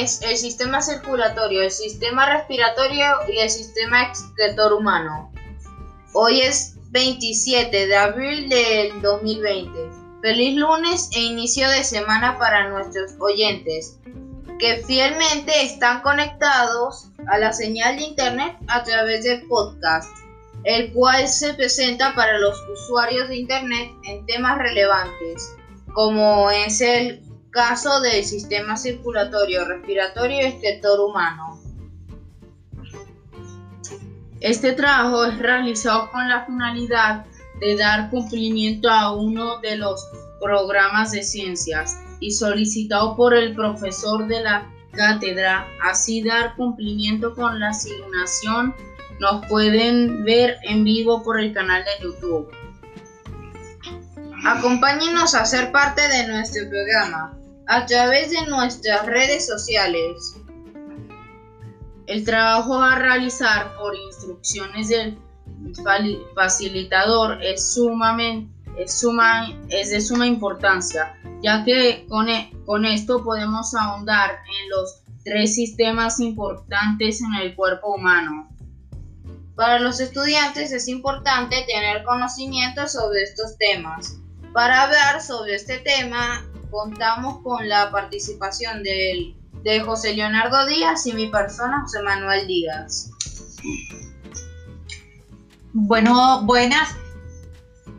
Es el sistema circulatorio, el sistema respiratorio y el sistema excretor humano. Hoy es 27 de abril del 2020. Feliz lunes e inicio de semana para nuestros oyentes que fielmente están conectados a la señal de internet a través del podcast, el cual se presenta para los usuarios de internet en temas relevantes, como es el caso del sistema circulatorio, respiratorio y excretor humano. Este trabajo es realizado con la finalidad de dar cumplimiento a uno de los programas de ciencias y solicitado por el profesor de la cátedra, así dar cumplimiento con la asignación, nos pueden ver en vivo por el canal de YouTube. Acompáñenos a ser parte de nuestro programa a través de nuestras redes sociales. El trabajo a realizar por instrucciones del facilitador es sumamente es, suma, es de suma importancia, ya que con, e, con esto podemos ahondar en los tres sistemas importantes en el cuerpo humano. Para los estudiantes es importante tener conocimiento sobre estos temas. Para hablar sobre este tema, contamos con la participación de, de José Leonardo Díaz y mi persona, José Manuel Díaz. Bueno, buenas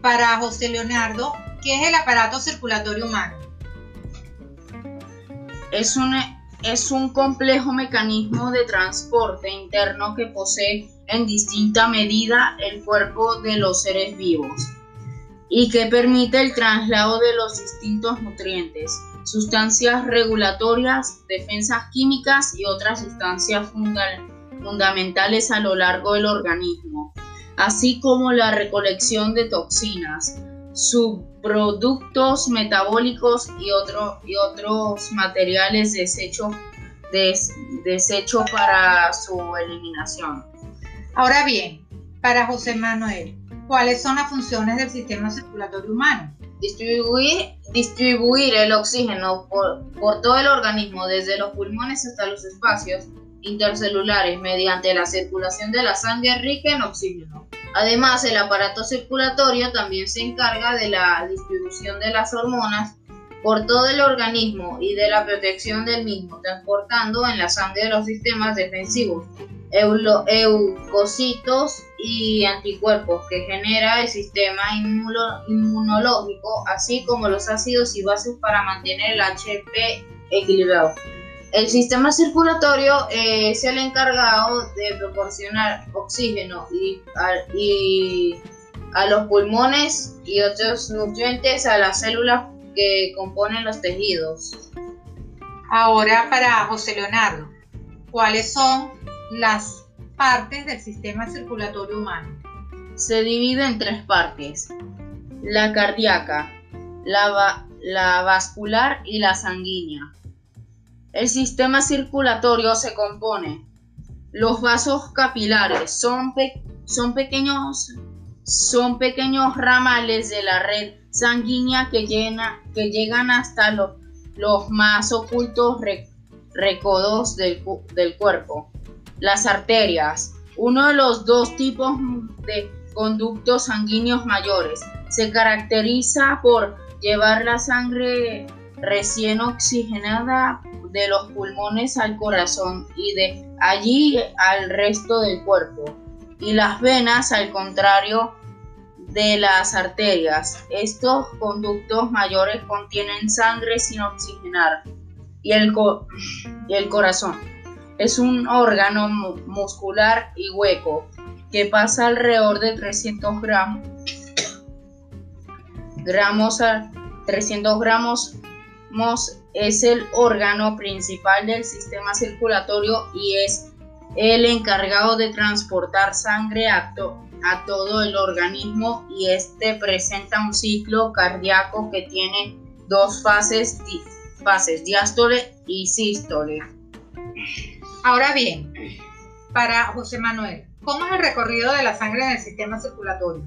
para José Leonardo, ¿qué es el aparato circulatorio humano? Es un, es un complejo mecanismo de transporte interno que posee en distinta medida el cuerpo de los seres vivos y que permite el traslado de los distintos nutrientes, sustancias regulatorias, defensas químicas y otras sustancias fundamentales a lo largo del organismo así como la recolección de toxinas, subproductos metabólicos y, y otros materiales desechos desecho para su eliminación. Ahora bien, para José Manuel, ¿cuáles son las funciones del sistema circulatorio humano? Distribuir, distribuir el oxígeno por, por todo el organismo, desde los pulmones hasta los espacios intercelulares, mediante la circulación de la sangre rica en oxígeno. Además, el aparato circulatorio también se encarga de la distribución de las hormonas por todo el organismo y de la protección del mismo, transportando en la sangre los sistemas defensivos, eucocitos y anticuerpos que genera el sistema inmunológico, así como los ácidos y bases para mantener el HP equilibrado. El sistema circulatorio eh, es el encargado de proporcionar oxígeno y a, los pulmones y otros nutrientes a las células que componen los tejidos. Ahora para José Leonardo, ¿cuáles son las partes del sistema circulatorio humano? Se divide en tres partes, la cardíaca, la vascular y la sanguínea. El sistema circulatorio se compone. Los vasos capilares son, son, pequeños, son pequeños ramales de la red sanguínea que, que llegan hasta los más ocultos recodos del, del cuerpo. Las arterias, uno de los dos tipos de conductos sanguíneos mayores, se caracteriza por llevar la sangre recién oxigenada de los pulmones al corazón y de allí al resto del cuerpo. Y las venas, al contrario de las arterias. Estos conductos mayores contienen sangre sin oxigenar. Y el, y el corazón es un órgano muscular y hueco que pasa alrededor de 300 gramos, gramos a 300 gramos es el órgano principal del sistema circulatorio y es el encargado de transportar sangre a, a todo el organismo y este presenta un ciclo cardíaco que tiene dos fases, fases diástole y sístole. Ahora bien, para José Manuel, ¿cómo es el recorrido de la sangre en el sistema circulatorio?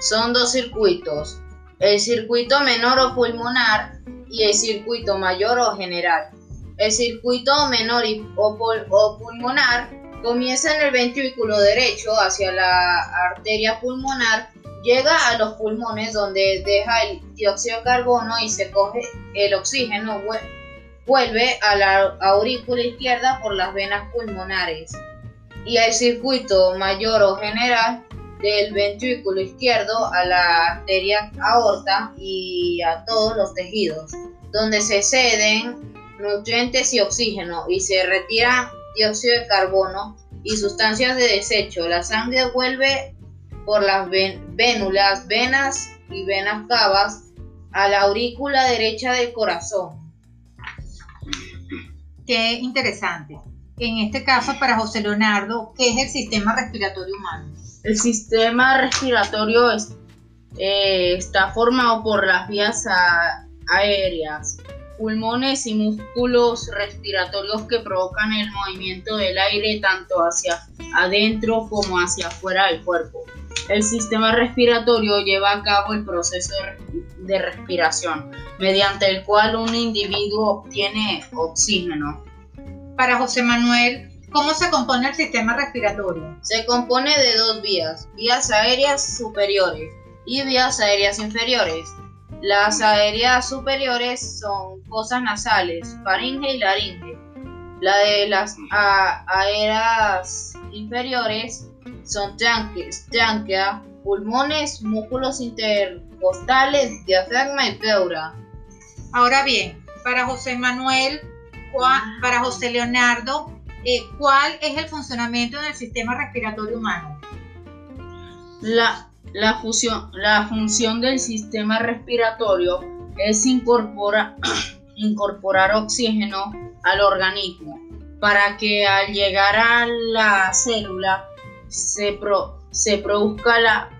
Son dos circuitos. El circuito menor o pulmonar y el circuito mayor o general. El circuito menor o, pulmonar comienza en el ventrículo derecho hacia la arteria pulmonar, llega a los pulmones donde deja el dióxido de carbono y se coge el oxígeno, vuelve a la aurícula izquierda por las venas pulmonares y al circuito mayor o general del ventrículo izquierdo a la arteria aorta y a todos los tejidos, donde se ceden nutrientes y oxígeno y se retira dióxido de carbono y sustancias de desecho. La sangre vuelve por las vénulas, venas y venas cavas a la aurícula derecha del corazón. Qué interesante. En este caso, para José Leonardo, ¿qué es el sistema respiratorio humano? El sistema respiratorio eh, está formado por las vías aéreas, pulmones y músculos respiratorios que provocan el movimiento del aire tanto hacia adentro como hacia afuera del cuerpo. El sistema respiratorio lleva a cabo el proceso de respiración, mediante el cual un individuo obtiene oxígeno. Para José Manuel, ¿cómo se compone el sistema respiratorio? Se compone de dos vías, vías aéreas superiores y vías aéreas inferiores. Las aéreas superiores son fosas nasales, faringe y laringe. La de las aéreas inferiores son tránquea, pulmones, músculos intercostales, diafragma y pleura. Ahora bien, para José Manuel, para José Leonardo, eh, ¿cuál es el funcionamiento del sistema respiratorio humano? La, la, fusión, la función del sistema respiratorio es incorporar oxígeno al organismo para que al llegar a la célula se, se produzca la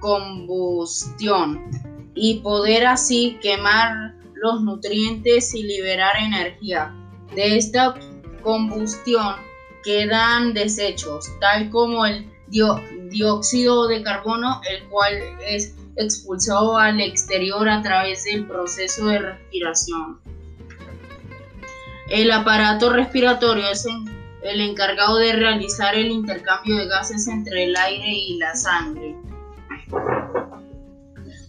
combustión y poder así quemar los nutrientes y liberar energía. De esta combustión quedan desechos, tal como el dióxido de carbono, el cual es expulsado al exterior a través del proceso de respiración. El aparato respiratorio es el encargado de realizar el intercambio de gases entre el aire y la sangre.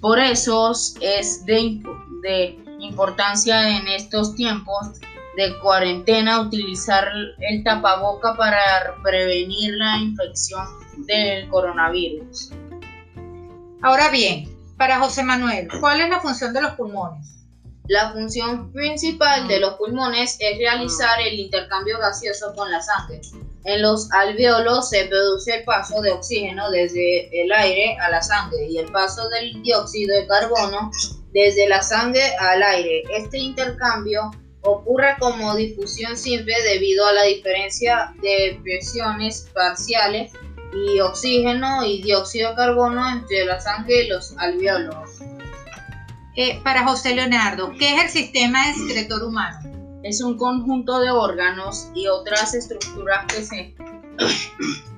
Por eso es de, importancia en estos tiempos de cuarentena utilizar el tapaboca para prevenir la infección del coronavirus. Ahora bien, para José Manuel, ¿cuál es la función de los pulmones? La función principal de los pulmones es realizar el intercambio gaseoso con la sangre. En los alveolos se produce el paso de oxígeno desde el aire a la sangre y el paso del dióxido de carbono desde la sangre al aire. Este intercambio ocurre como difusión simple debido a la diferencia de presiones parciales y oxígeno y dióxido de carbono entre la sangre y los alveolos. Eh, para José Leonardo, ¿qué es el sistema excretor humano? Es un conjunto de órganos y otras estructuras que se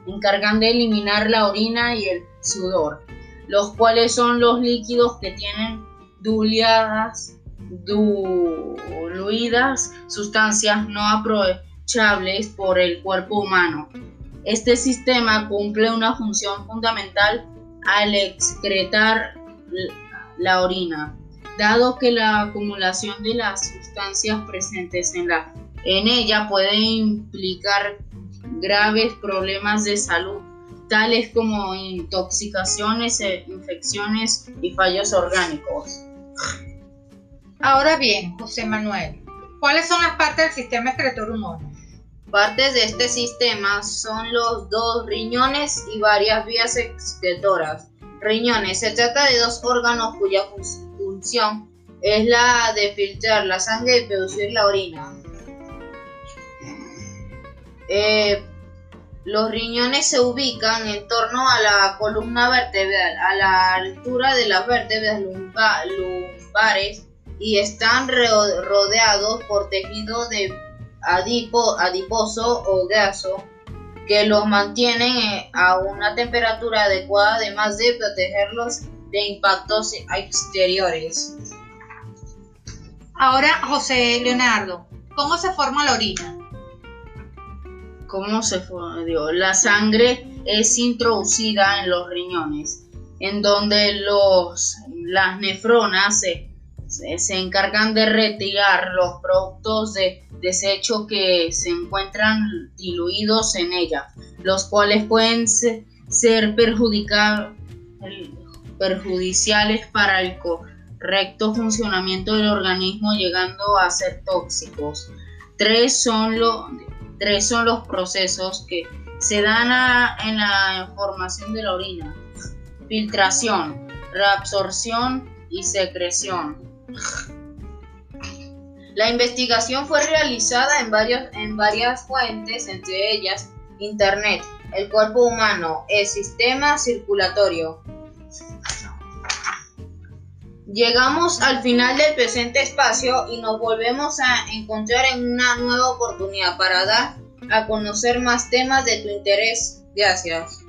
encargan de eliminar la orina y el sudor, los cuales son los líquidos que tienen duliadas diluidas sustancias no aprovechables por el cuerpo humano. Este sistema cumple una función fundamental al excretar la orina, dado que la acumulación de las sustancias presentes en, la, en ella puede implicar graves problemas de salud, tales como intoxicaciones, e infecciones y fallos orgánicos. Ahora bien, José Manuel, ¿cuáles son las partes del sistema excretor humano? Partes de este sistema son los dos riñones y varias vías excretoras. Riñones, se trata de dos órganos cuya función es la de filtrar la sangre y producir la orina. Eh, los riñones se ubican en torno a la columna vertebral, a la altura de las vértebras lumbares y están rodeados por tejido de adiposo o graso que los mantienen eh, a una temperatura adecuada además de protegerlos de impactos exteriores. Ahora, José Leonardo, ¿cómo se forma la orina? ¿Cómo se forma? La sangre es introducida en los riñones, en donde los, las nefronas se, se encargan de retirar los productos de desecho que se encuentran diluidos en ella, los cuales pueden ser perjudiciales para el correcto funcionamiento del organismo, llegando a ser tóxicos. Tres son, tres son los procesos que se dan en la formación de la orina. Filtración, reabsorción y secreción. La investigación fue realizada en, en varias fuentes, entre ellas Internet, el cuerpo humano, el sistema circulatorio. Llegamos al final del presente espacio y nos volvemos a encontrar en una nueva oportunidad para dar a conocer más temas de tu interés. Gracias.